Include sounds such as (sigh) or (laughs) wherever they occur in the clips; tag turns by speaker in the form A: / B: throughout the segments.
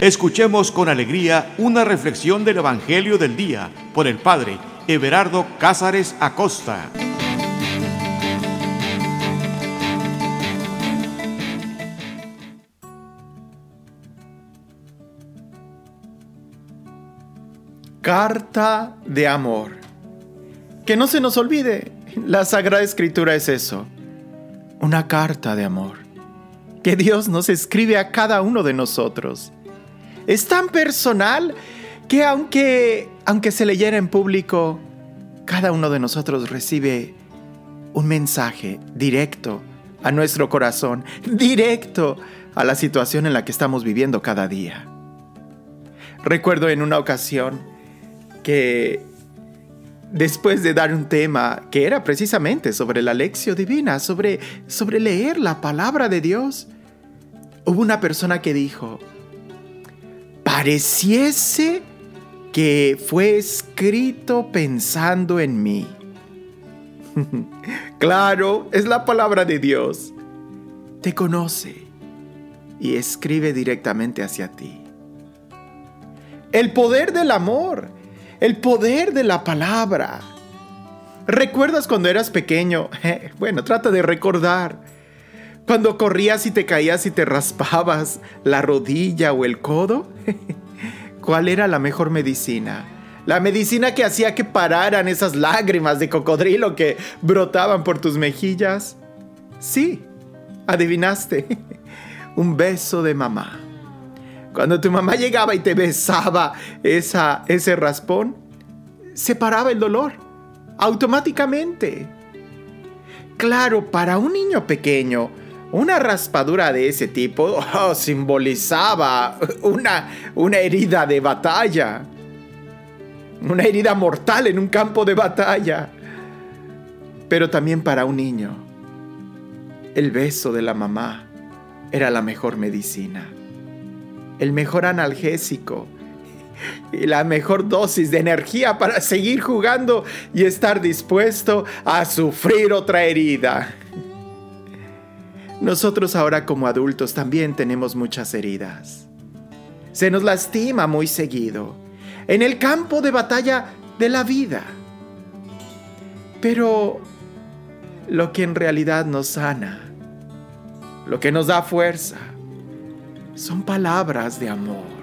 A: Escuchemos con alegría una reflexión del Evangelio del Día por el Padre Everardo Cázares Acosta.
B: Carta de amor. Que no se nos olvide, la Sagrada Escritura es eso, una carta de amor. Que Dios nos escribe a cada uno de nosotros es tan personal que aunque, aunque se leyera en público, cada uno de nosotros recibe un mensaje directo a nuestro corazón, directo a la situación en la que estamos viviendo cada día. Recuerdo en una ocasión que después de dar un tema que era precisamente sobre la lección divina, sobre, sobre leer la palabra de Dios, hubo una persona que dijo, pareciese que fue escrito pensando en mí. (laughs) claro, es la palabra de Dios. Te conoce y escribe directamente hacia ti. El poder del amor, el poder de la palabra. ¿Recuerdas cuando eras pequeño? (laughs) bueno, trata de recordar. Cuando corrías y te caías y te raspabas la rodilla o el codo. (laughs) ¿Cuál era la mejor medicina? La medicina que hacía que pararan esas lágrimas de cocodrilo que brotaban por tus mejillas. Sí, adivinaste. (laughs) Un beso de mamá. Cuando tu mamá llegaba y te besaba esa, ese raspón, se paraba el dolor automáticamente. Claro, para un niño pequeño, una raspadura de ese tipo (laughs) oh, simbolizaba una, una herida de batalla. Una herida mortal en un campo de batalla. Pero también para un niño, el beso de la mamá era la mejor medicina. El mejor analgésico y la mejor dosis de energía para seguir jugando y estar dispuesto a sufrir otra herida. Nosotros ahora como adultos también tenemos muchas heridas. Se nos lastima muy seguido en el campo de batalla de la vida. Pero lo que en realidad nos sana, lo que nos da fuerza, son palabras de amor.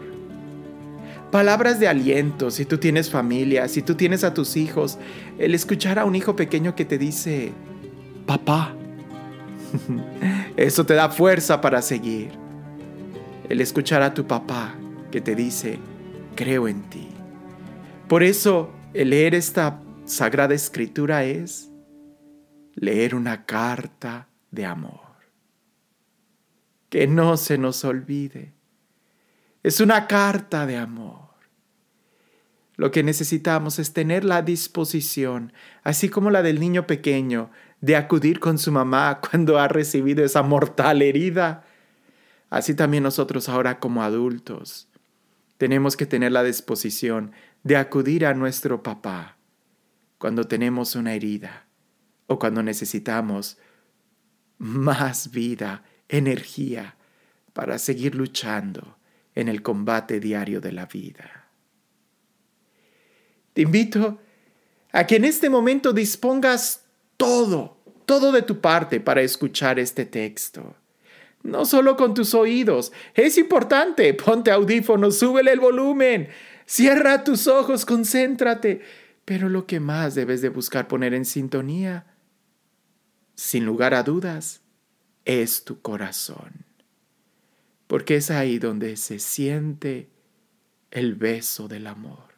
B: Palabras de aliento, si tú tienes familia, si tú tienes a tus hijos, el escuchar a un hijo pequeño que te dice, papá, (laughs) Eso te da fuerza para seguir. El escuchar a tu papá que te dice, creo en ti. Por eso, el leer esta sagrada escritura es leer una carta de amor. Que no se nos olvide. Es una carta de amor. Lo que necesitamos es tener la disposición, así como la del niño pequeño, de acudir con su mamá cuando ha recibido esa mortal herida. Así también nosotros ahora como adultos tenemos que tener la disposición de acudir a nuestro papá cuando tenemos una herida o cuando necesitamos más vida, energía para seguir luchando en el combate diario de la vida. Te invito a que en este momento dispongas todo, todo de tu parte para escuchar este texto. No solo con tus oídos, es importante, (laughs) ponte audífonos, súbele el volumen, cierra tus ojos, concéntrate, pero lo que más debes de buscar poner en sintonía, sin lugar a dudas, es tu corazón, porque es ahí donde se siente el beso del amor,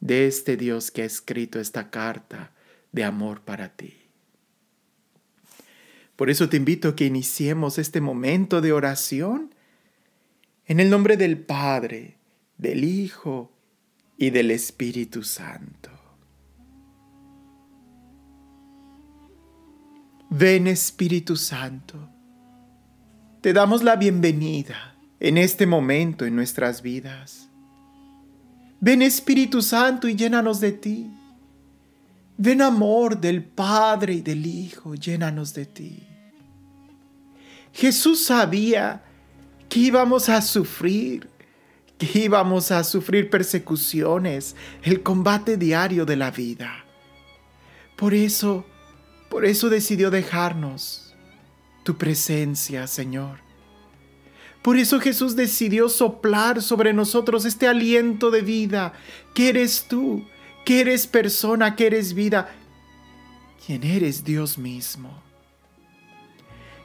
B: de este Dios que ha escrito esta carta de amor para ti. Por eso te invito a que iniciemos este momento de oración en el nombre del Padre, del Hijo y del Espíritu Santo. Ven Espíritu Santo, te damos la bienvenida en este momento en nuestras vidas. Ven Espíritu Santo y llénanos de ti. Ven amor del Padre y del Hijo, llénanos de ti. Jesús sabía que íbamos a sufrir, que íbamos a sufrir persecuciones, el combate diario de la vida. Por eso, por eso decidió dejarnos tu presencia, Señor. Por eso Jesús decidió soplar sobre nosotros este aliento de vida, que eres tú, que eres persona, que eres vida, quien eres Dios mismo.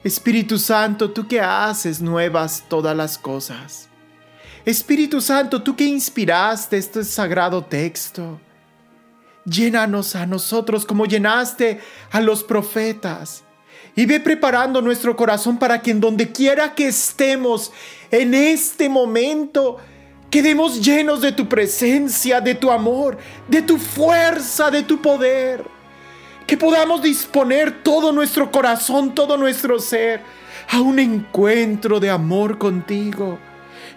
B: Espíritu Santo, tú que haces nuevas todas las cosas. Espíritu Santo, tú que inspiraste este sagrado texto. Llénanos a nosotros como llenaste a los profetas. Y ve preparando nuestro corazón para que en donde quiera que estemos en este momento, quedemos llenos de tu presencia, de tu amor, de tu fuerza, de tu poder que podamos disponer todo nuestro corazón, todo nuestro ser a un encuentro de amor contigo.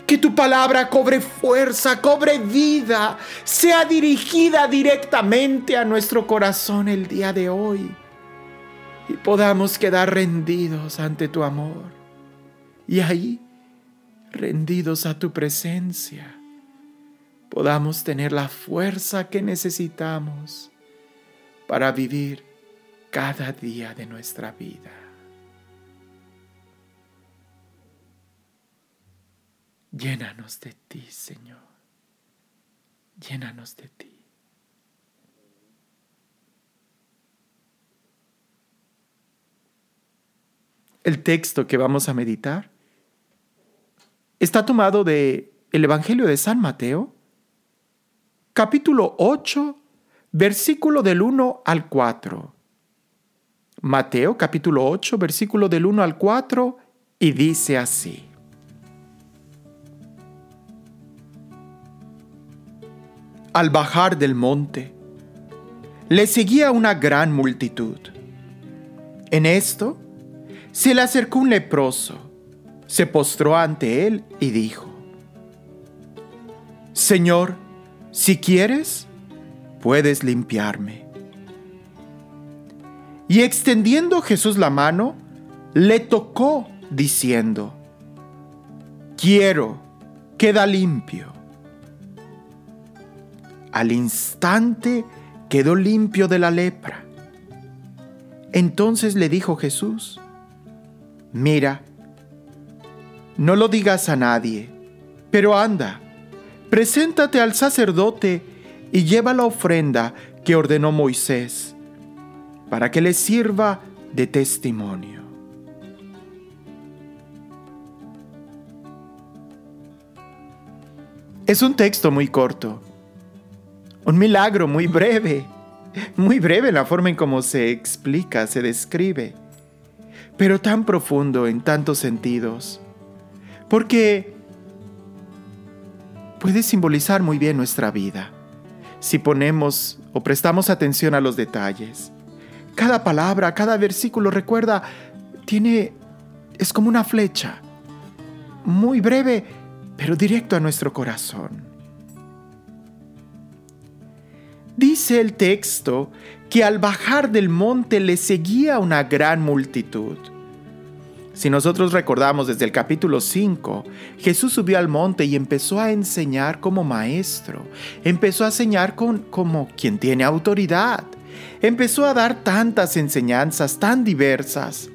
B: Que tu palabra cobre fuerza, cobre vida, sea dirigida directamente a nuestro corazón el día de hoy y podamos quedar rendidos ante tu amor. Y ahí, rendidos a tu presencia, podamos tener la fuerza que necesitamos para vivir cada día de nuestra vida. Llénanos de ti, Señor. Llénanos de ti. El texto que vamos a meditar está tomado de el Evangelio de San Mateo, capítulo 8, versículo del 1 al 4. Mateo capítulo 8, versículo del 1 al 4, y dice así. Al bajar del monte, le seguía una gran multitud. En esto, se le acercó un leproso, se postró ante él y dijo, Señor, si quieres, puedes limpiarme. Y extendiendo Jesús la mano, le tocó diciendo, quiero, queda limpio. Al instante quedó limpio de la lepra. Entonces le dijo Jesús, mira, no lo digas a nadie, pero anda, preséntate al sacerdote y lleva la ofrenda que ordenó Moisés, para que le sirva de testimonio. Es un texto muy corto, un milagro muy breve, muy breve en la forma en cómo se explica, se describe, pero tan profundo en tantos sentidos, porque puede simbolizar muy bien nuestra vida si ponemos o prestamos atención a los detalles. Cada palabra, cada versículo, recuerda, tiene, es como una flecha, muy breve, pero directo a nuestro corazón. Dice el texto que al bajar del monte le seguía una gran multitud. Si nosotros recordamos desde el capítulo 5, Jesús subió al monte y empezó a enseñar como maestro, empezó a enseñar con, como quien tiene autoridad, empezó a dar tantas enseñanzas tan diversas,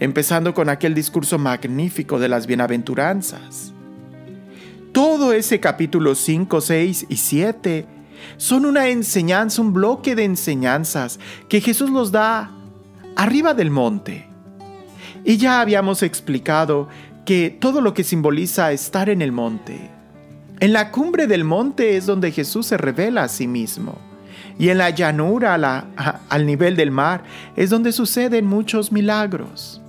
B: empezando con aquel discurso magnífico de las bienaventuranzas. Todo ese capítulo 5, 6 y 7 son una enseñanza, un bloque de enseñanzas que Jesús los da arriba del monte y ya habíamos explicado que todo lo que simboliza estar en el monte. En la cumbre del monte es donde Jesús se revela a sí mismo. Y en la llanura al nivel del mar es donde suceden muchos milagros.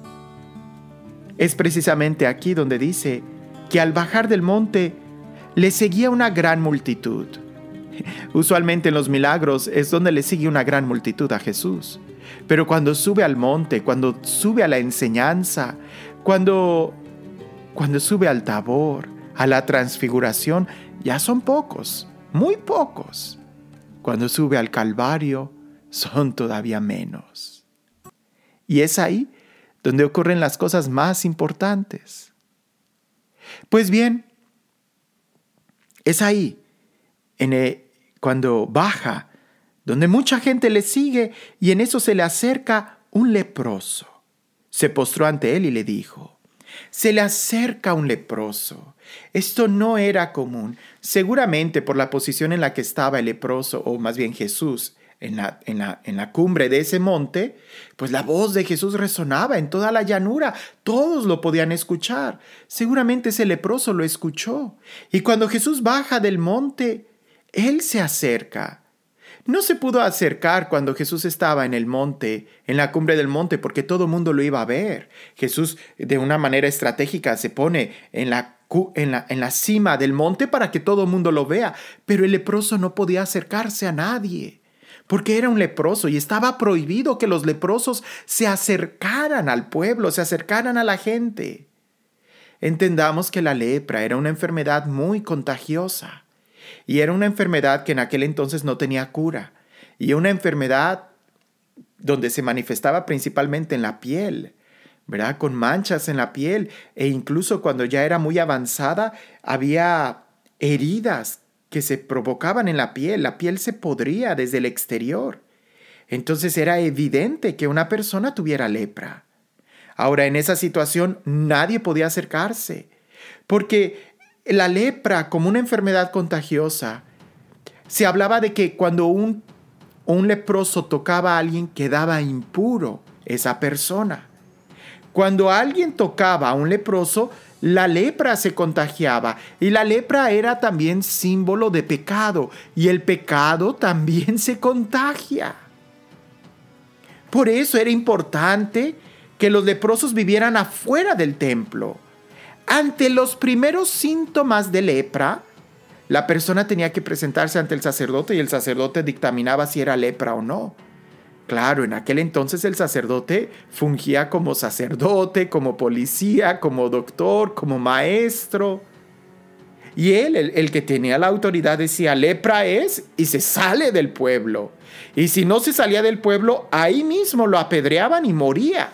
B: Es precisamente aquí donde dice que al bajar del monte le seguía una gran multitud. (laughs) Usualmente en los milagros es donde le sigue una gran multitud a Jesús. Pero cuando sube al monte, cuando sube a la enseñanza, cuando, cuando sube al tabor, a la transfiguración, ya son pocos, muy pocos. Cuando sube al Calvario, son todavía menos. Y es ahí donde ocurren las cosas más importantes. Pues bien, Es ahí, en cuando baja, donde mucha gente le sigue y en eso se le acerca un leproso. Se postró ante él y le dijo, se le acerca un leproso. Esto no era común, seguramente por la posición en la que estaba el leproso, o más bien Jesús, en la, en, la, en la, cumbre de ese monte, pues la voz de Jesús resonaba en toda la llanura, todos lo podían escuchar. Seguramente ese leproso lo escuchó. Y cuando Jesús baja del monte, él se acerca. No se pudo acercar cuando Jesús estaba en el monte, en la cumbre del monte, porque todo el mundo lo iba a ver. Jesús de una manera estratégica se pone en la, en la, en la cima del monte para que todo el mundo lo vea, pero el leproso no podía acercarse a nadie porque era un leproso y estaba prohibido que los leprosos se acercaran al pueblo, se acercaran a la gente. Entendamos que la lepra era una enfermedad muy contagiosa y era una enfermedad que en aquel entonces no tenía cura y una enfermedad donde se manifestaba principalmente en la piel. ¿verdad? Con manchas en la piel e incluso cuando ya era muy avanzada había heridas que se provocaban en la piel, la piel se podría desde el exterior. Entonces era evidente que una persona tuviera lepra. Ahora, en esa situación nadie podía acercarse, porque la lepra como una enfermedad contagiosa, se hablaba de que cuando un, un leproso tocaba a alguien quedaba impuro esa persona. Cuando alguien tocaba a un leproso, la lepra se contagiaba y la lepra era también símbolo de pecado y el pecado también se contagia. Por eso era importante que los leprosos vivieran afuera del templo. Ante los primeros síntomas de lepra, la persona tenía que presentarse ante el sacerdote y el sacerdote dictaminaba si era lepra o no. Claro, en aquel entonces el sacerdote fungía como sacerdote, como policía, como doctor, como maestro. Y él, el, que tenía la autoridad, decía, lepra es, y se sale del pueblo. Y si no se salía del pueblo, ahí mismo lo apedreaban y moría.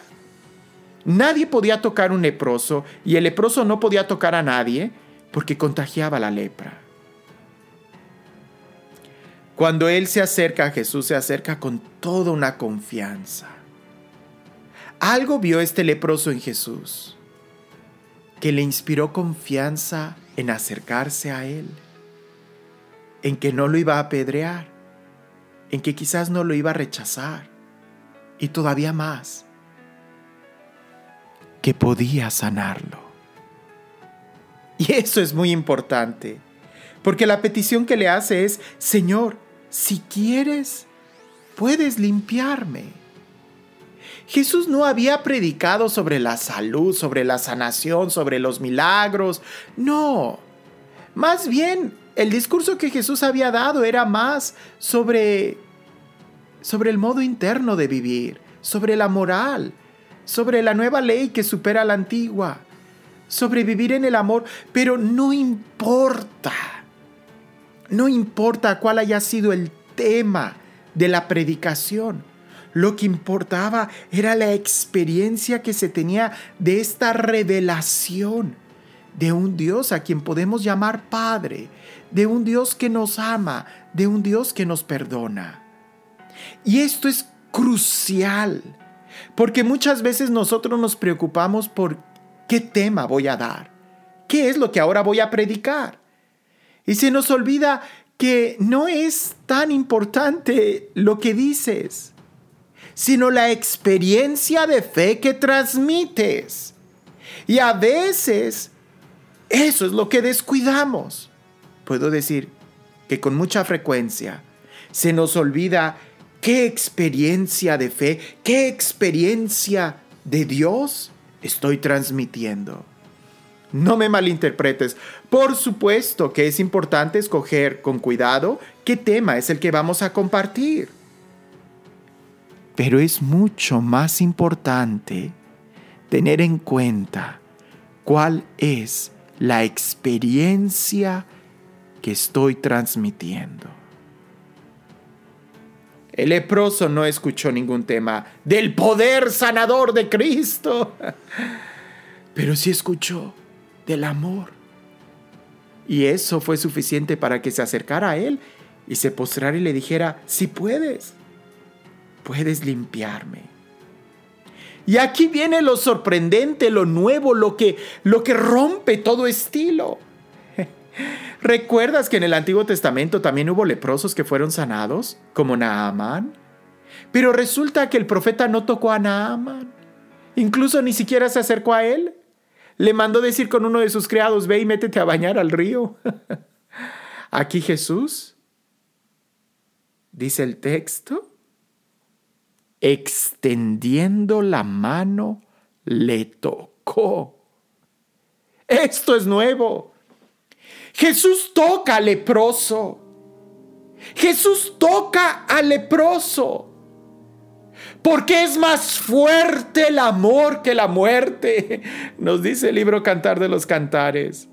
B: Nadie podía tocar un leproso, y el leproso no podía tocar a nadie porque contagiaba la lepra. Cuando Él se acerca a Jesús, se acerca con toda una confianza. Algo vio este leproso en Jesús que le inspiró confianza en acercarse a Él, en que no lo iba a apedrear, en que quizás no lo iba a rechazar, y todavía más, que podía sanarlo. Y eso es muy importante, porque la petición que le hace es, Señor, si quieres, puedes limpiarme. Jesús no había predicado sobre la salud, sobre la sanación, sobre los milagros. No. Más bien, el discurso que Jesús había dado era más sobre sobre el modo interno de vivir, sobre la moral, sobre la nueva ley que supera la antigua, sobre vivir en el amor, pero no importa no importa cuál haya sido el tema de la predicación. Lo que importaba era la experiencia que se tenía de esta revelación de un Dios a quien podemos llamar Padre, de un Dios que nos ama, de un Dios que nos perdona. Y esto es crucial, porque muchas veces nosotros nos preocupamos por qué tema voy a dar, qué es lo que ahora voy a predicar. Y se nos olvida que no es tan importante lo que dices, sino la experiencia de fe que transmites. Y a veces eso es lo que descuidamos. Puedo decir que con mucha frecuencia se nos olvida qué experiencia de fe, qué experiencia de Dios estoy transmitiendo. No me malinterpretes. Por supuesto que es importante escoger con cuidado qué tema es el que vamos a compartir. Pero es mucho más importante tener en cuenta cuál es la experiencia que estoy transmitiendo. El leproso no escuchó ningún tema del poder sanador de Cristo, pero sí escuchó del amor. Y eso fue suficiente para que se acercara a él y se postrara y le dijera, si puedes, puedes limpiarme. Y aquí viene lo sorprendente, lo nuevo, lo que, lo que rompe todo estilo. ¿Recuerdas que en el Antiguo Testamento también hubo leprosos que fueron sanados, como Naaman? Pero resulta que el profeta no tocó a Naaman. Incluso ni siquiera se acercó a él. Le mandó decir con uno de sus criados, ve y métete a bañar al río. (laughs) Aquí Jesús, dice el texto, extendiendo la mano, le tocó. Esto es nuevo. Jesús toca al leproso. Jesús toca al leproso. Porque es más fuerte el amor que la muerte, (laughs) nos dice el libro Cantar de los Cantares.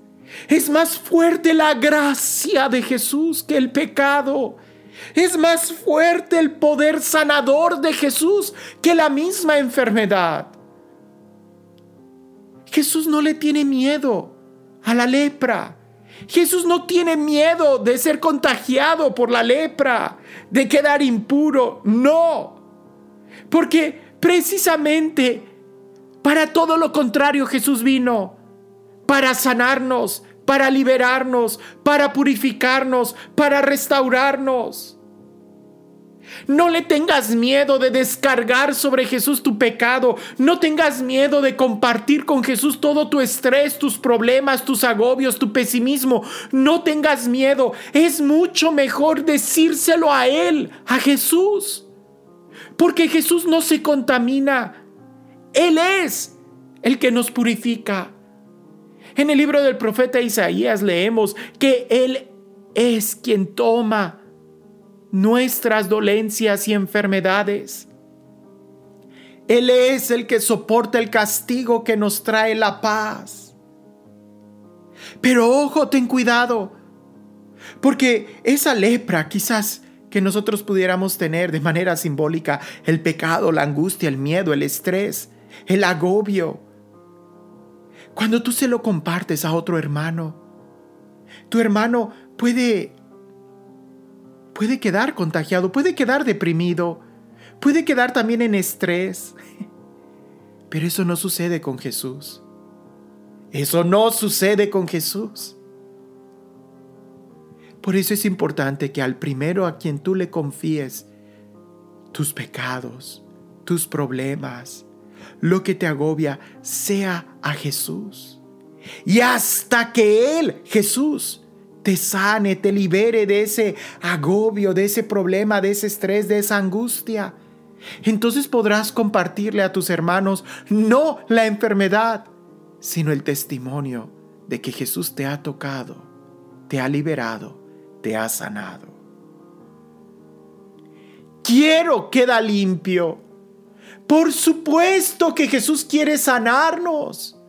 B: Es más fuerte la gracia de Jesús que el pecado. Es más fuerte el poder sanador de Jesús que la misma enfermedad. Jesús no le tiene miedo a la lepra. Jesús no tiene miedo de ser contagiado por la lepra, de quedar impuro. No. Porque precisamente para todo lo contrario Jesús vino. Para sanarnos, para liberarnos, para purificarnos, para restaurarnos. No le tengas miedo de descargar sobre Jesús tu pecado. No tengas miedo de compartir con Jesús todo tu estrés, tus problemas, tus agobios, tu pesimismo. No tengas miedo. Es mucho mejor decírselo a Él, a Jesús. Porque Jesús no se contamina. Él es el que nos purifica. En el libro del profeta Isaías leemos que Él es quien toma nuestras dolencias y enfermedades. Él es el que soporta el castigo que nos trae la paz. Pero ojo, ten cuidado, porque esa lepra quizás que nosotros pudiéramos tener de manera simbólica, el pecado, la angustia, el miedo, el estrés, el agobio, cuando tú se lo compartes a otro hermano, tu hermano puede puede quedar contagiado, puede quedar deprimido, puede quedar también en estrés. (laughs) Pero eso no sucede con Jesús. Eso no sucede con Jesús. Por eso es importante que al primero a quien tú le confíes tus pecados, tus problemas, lo que te agobia, sea a Jesús. Y hasta que Él, Jesús, te sane, te libere de ese agobio, de ese problema, de ese estrés, de esa angustia. Entonces podrás compartirle a tus hermanos no la enfermedad, sino el testimonio de que Jesús te ha tocado, te ha liberado, te ha sanado. Quiero queda limpio. Por supuesto que Jesús quiere sanarnos.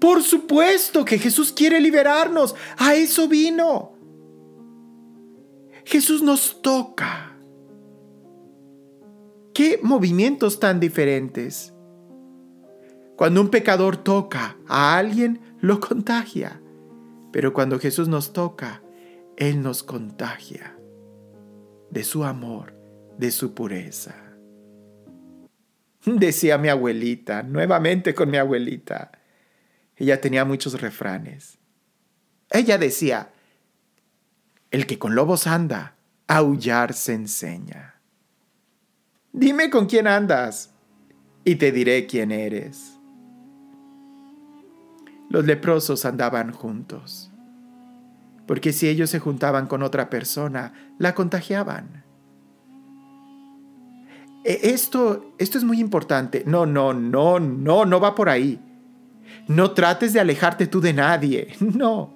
B: Por supuesto que Jesús quiere liberarnos. A eso vino. Jesús nos toca. ¿Qué movimientos tan diferentes? Cuando un pecador toca a alguien, lo contagia. Pero cuando Jesús nos toca, Él nos contagia de su amor, de su pureza. Decía mi abuelita, nuevamente con mi abuelita, ella tenía muchos refranes. Ella decía, el que con lobos anda, aullar se enseña. Dime con quién andas y te diré quién eres. Los leprosos andaban juntos, porque si ellos se juntaban con otra persona, la contagiaban. E, esto, esto es muy importante. No, no, no, no, no va por ahí. No trates de alejarte tú de nadie, (laughs) no.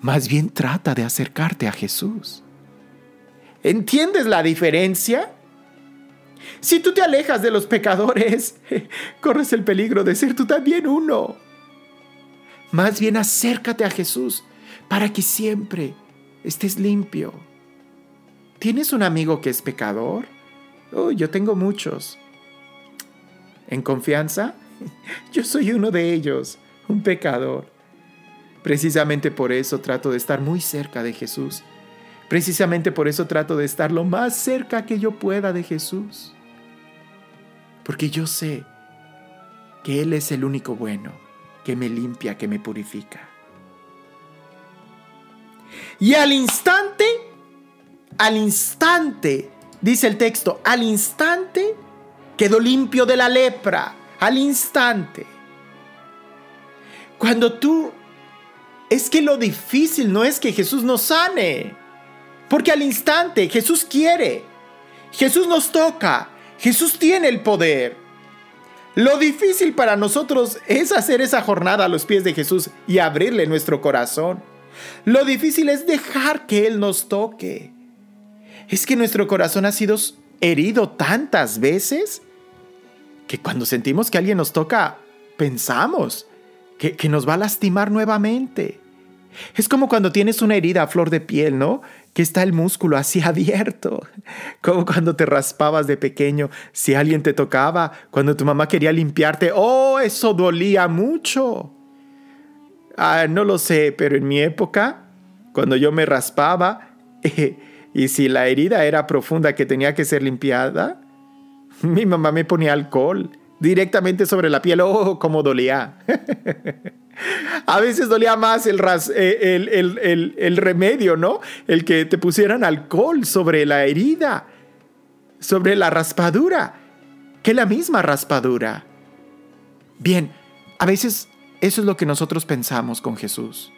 B: Más bien trata de acercarte a Jesús. ¿Entiendes la diferencia? Si tú te alejas de los pecadores, (laughs) corres el peligro de ser tú también uno. Más bien acércate a Jesús para que siempre estés limpio. ¿Tienes un amigo que es pecador? Oh, yo tengo muchos. ¿En confianza? Yo soy uno de ellos, un pecador. Precisamente por eso trato de estar muy cerca de Jesús. Precisamente por eso trato de estar lo más cerca que yo pueda de Jesús. Porque yo sé que Él es el único bueno, que me limpia, que me purifica. Y al instante, al instante, dice el texto, al instante quedó limpio de la lepra, al instante. Cuando tú... Es que lo difícil no es que Jesús nos sane, porque al instante Jesús quiere, Jesús nos toca, Jesús tiene el poder. Lo difícil para nosotros es hacer esa jornada a los pies de Jesús y abrirle nuestro corazón. Lo difícil es dejar que Él nos toque. Es que nuestro corazón ha sido herido tantas veces que cuando sentimos que alguien nos toca, pensamos que, que nos va a lastimar nuevamente. Es como cuando tienes una herida a flor de piel, ¿no? que está el músculo así (laughs) abierto, como cuando te raspabas de pequeño, si alguien te tocaba, cuando tu mamá quería limpiarte, oh, eso dolía mucho. Ah, no lo sé, pero en mi época, cuando yo me raspaba, (laughs) y si la herida era profunda que tenía que ser limpiada, (laughs) mi mamá me ponía alcohol directamente sobre la piel, oh, cómo dolía. (laughs) A veces dolía más eh, el, el, remedio, ¿no? El que te pusieran alcohol sobre la herida, sobre la raspadura, que la misma raspadura. Bien, a veces eso es lo que nosotros pensamos con Jesús.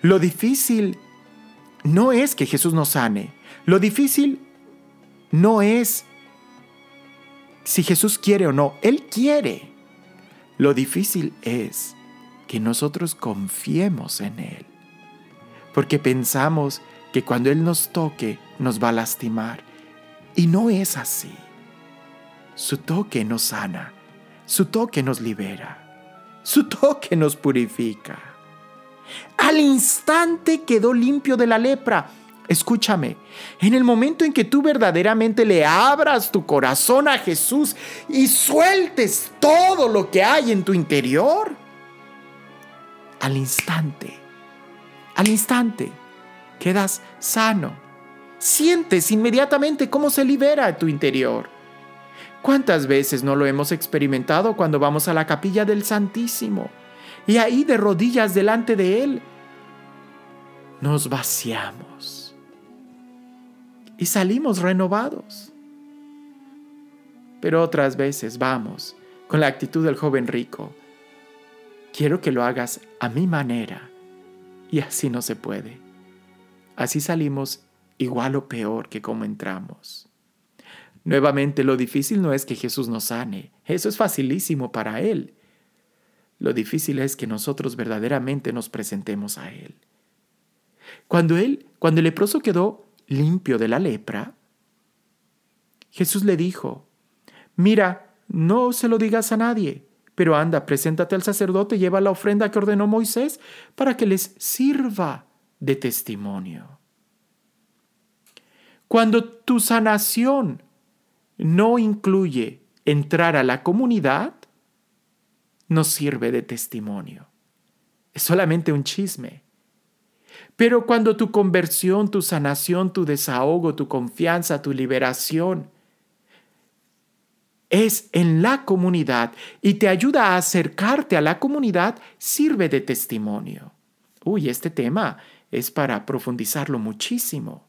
B: Lo difícil no es que Jesús nos sane. Lo difícil no es si Jesús quiere o no. Él quiere. Lo difícil es que nosotros confiemos en Él. Porque pensamos que cuando Él nos toque nos va a lastimar. Y no es así. Su toque nos sana. Su toque nos libera. Su toque nos purifica. Al instante quedó limpio de la lepra. Escúchame, en el momento en que tú verdaderamente le abras tu corazón a Jesús y sueltes todo lo que hay en tu interior, al instante, al instante, quedas sano. Sientes inmediatamente cómo se libera tu interior. ¿Cuántas veces no lo hemos experimentado cuando vamos a la capilla del Santísimo y ahí de rodillas delante de Él nos vaciamos y salimos renovados? Pero otras veces vamos con la actitud del joven rico quiero que lo hagas a mi manera. Y así no se puede. Así salimos igual o peor que como entramos. Nuevamente, lo difícil no es que Jesús nos sane, eso es facilísimo para Él. Lo difícil es que nosotros verdaderamente nos presentemos a Él. Cuando Él, cuando el leproso quedó limpio de la lepra, Jesús le dijo, mira, no se lo digas a nadie, pero anda, preséntate al sacerdote, lleva la ofrenda que ordenó Moisés para que les sirva de testimonio. Cuando tu sanación no incluye entrar a la comunidad, no sirve de testimonio. Es solamente un chisme. Pero cuando tu conversión, tu sanación, tu desahogo, tu confianza, tu liberación es en la comunidad y te ayuda a acercarte a la comunidad, sirve de testimonio. Uy, este tema es para profundizarlo muchísimo.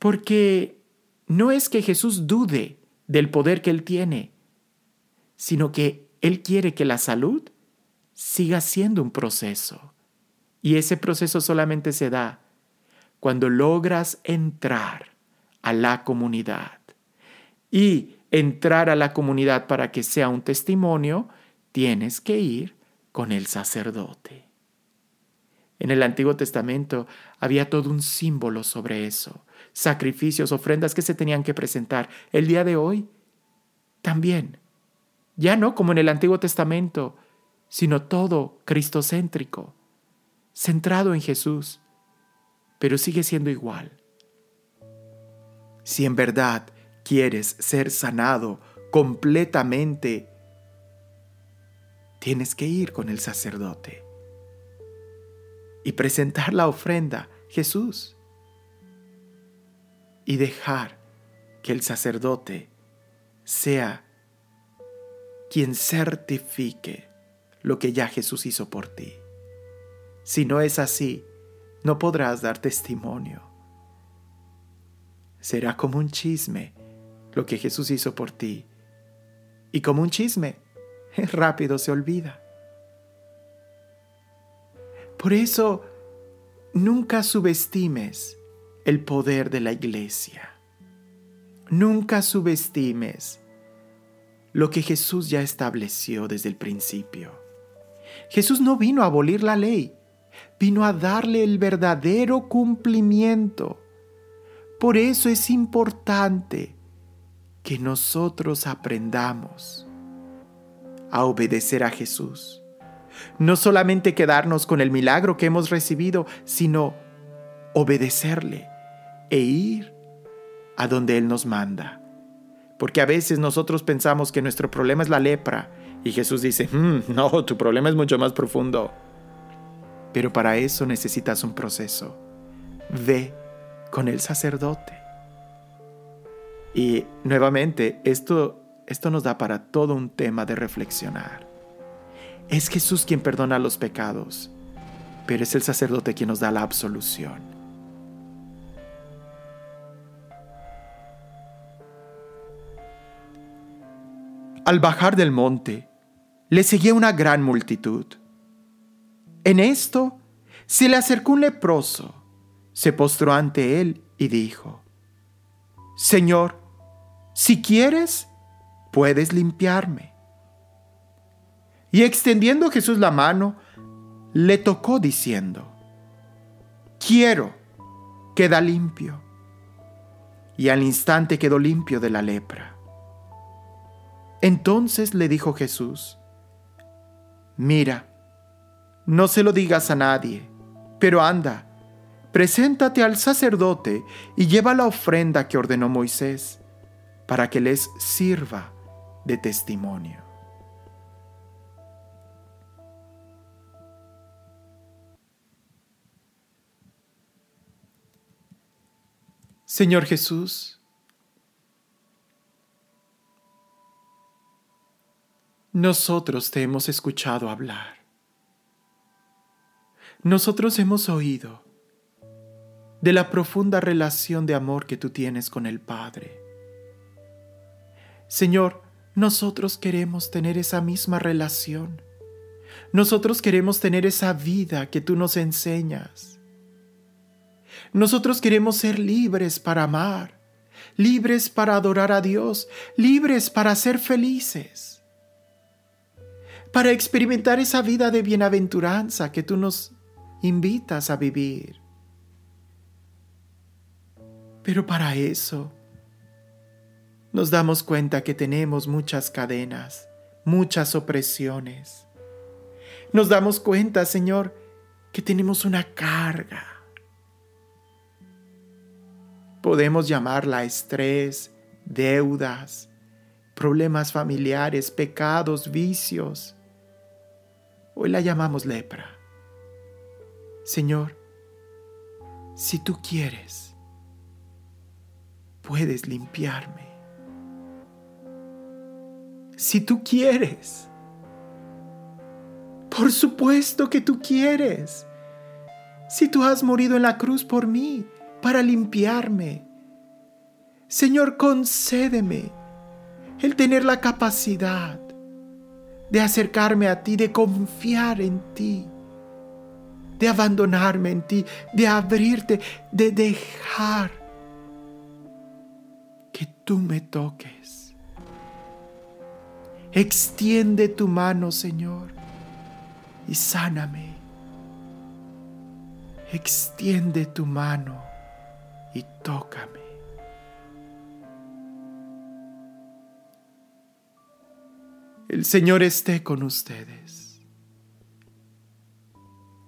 B: Porque no es que Jesús dude del poder que Él tiene, sino que Él quiere que la salud siga siendo un proceso. Y ese proceso solamente se da cuando logras entrar a la comunidad y entrar a la comunidad para que sea un testimonio, tienes que ir con el sacerdote. En el Antiguo Testamento había todo un símbolo sobre eso, sacrificios, ofrendas que se tenían que presentar. El día de hoy también, ya no como en el Antiguo Testamento, sino todo cristocéntrico, centrado en Jesús, pero sigue siendo igual. Si en verdad quieres ser sanado completamente, tienes que ir con el sacerdote. y presentar la ofrenda, Jesús, y dejar que el sacerdote sea quien certifique lo que ya Jesús hizo por ti. Si no es así, no podrás dar testimonio. Será como un chisme lo que Jesús hizo por ti. Y como un chisme, (laughs) rápido se olvida. Por eso, nunca subestimes el poder de la iglesia. Nunca subestimes lo que Jesús ya estableció desde el principio. Jesús no vino a abolir la ley, vino a darle el verdadero cumplimiento. Por eso es importante que nosotros aprendamos a obedecer a Jesús. No solamente quedarnos con el milagro que hemos recibido, sino obedecerle e ir a donde Él nos manda. Porque a veces nosotros pensamos que nuestro problema es la lepra y Jesús dice, mm, no, tu problema es mucho más profundo. Pero para eso necesitas un proceso. Ve con el sacerdote. Y nuevamente, esto, esto nos da para todo un tema de reflexionar. Es Jesús quien perdona los pecados, pero es el sacerdote quien nos da la absolución. Al bajar del monte, le seguía una gran multitud. En esto se le acercó un leproso, se postró ante él y dijo, Señor, si quieres, puedes limpiarme. Y extendiendo Jesús la mano, le tocó diciendo, Quiero, queda limpio. Y al instante quedó limpio de la lepra. Entonces le dijo Jesús, Mira, no se lo digas a nadie, pero anda, preséntate al sacerdote y lleva la ofrenda que ordenó Moisés, para que les sirva de testimonio. Señor Jesús, nosotros te hemos escuchado hablar. Nosotros hemos oído de la profunda relación de amor que tú tienes con el Padre. Señor, nosotros queremos tener esa misma relación. Nosotros queremos tener esa vida que tú nos enseñas. Nosotros queremos ser libres para amar, libres para adorar a Dios, libres para ser felices, para experimentar esa vida de bienaventuranza que tú nos invitas a vivir. Pero para eso nos damos cuenta que tenemos muchas cadenas, muchas opresiones. Nos damos cuenta, Señor, que tenemos una carga. Podemos llamarla estrés, deudas, problemas familiares, pecados, vicios. Hoy la llamamos lepra. Señor, si tú quieres, puedes limpiarme. Si tú quieres, por supuesto que tú quieres. Si tú has morido en la cruz por mí, para limpiarme. Señor, concédeme el tener la capacidad de acercarme a ti, de confiar en ti de abandonarme en ti, de abrirte, de dejar que tú me toques. Extiende tu mano, Señor, y sáname. Extiende tu mano y tócame. El Señor esté con ustedes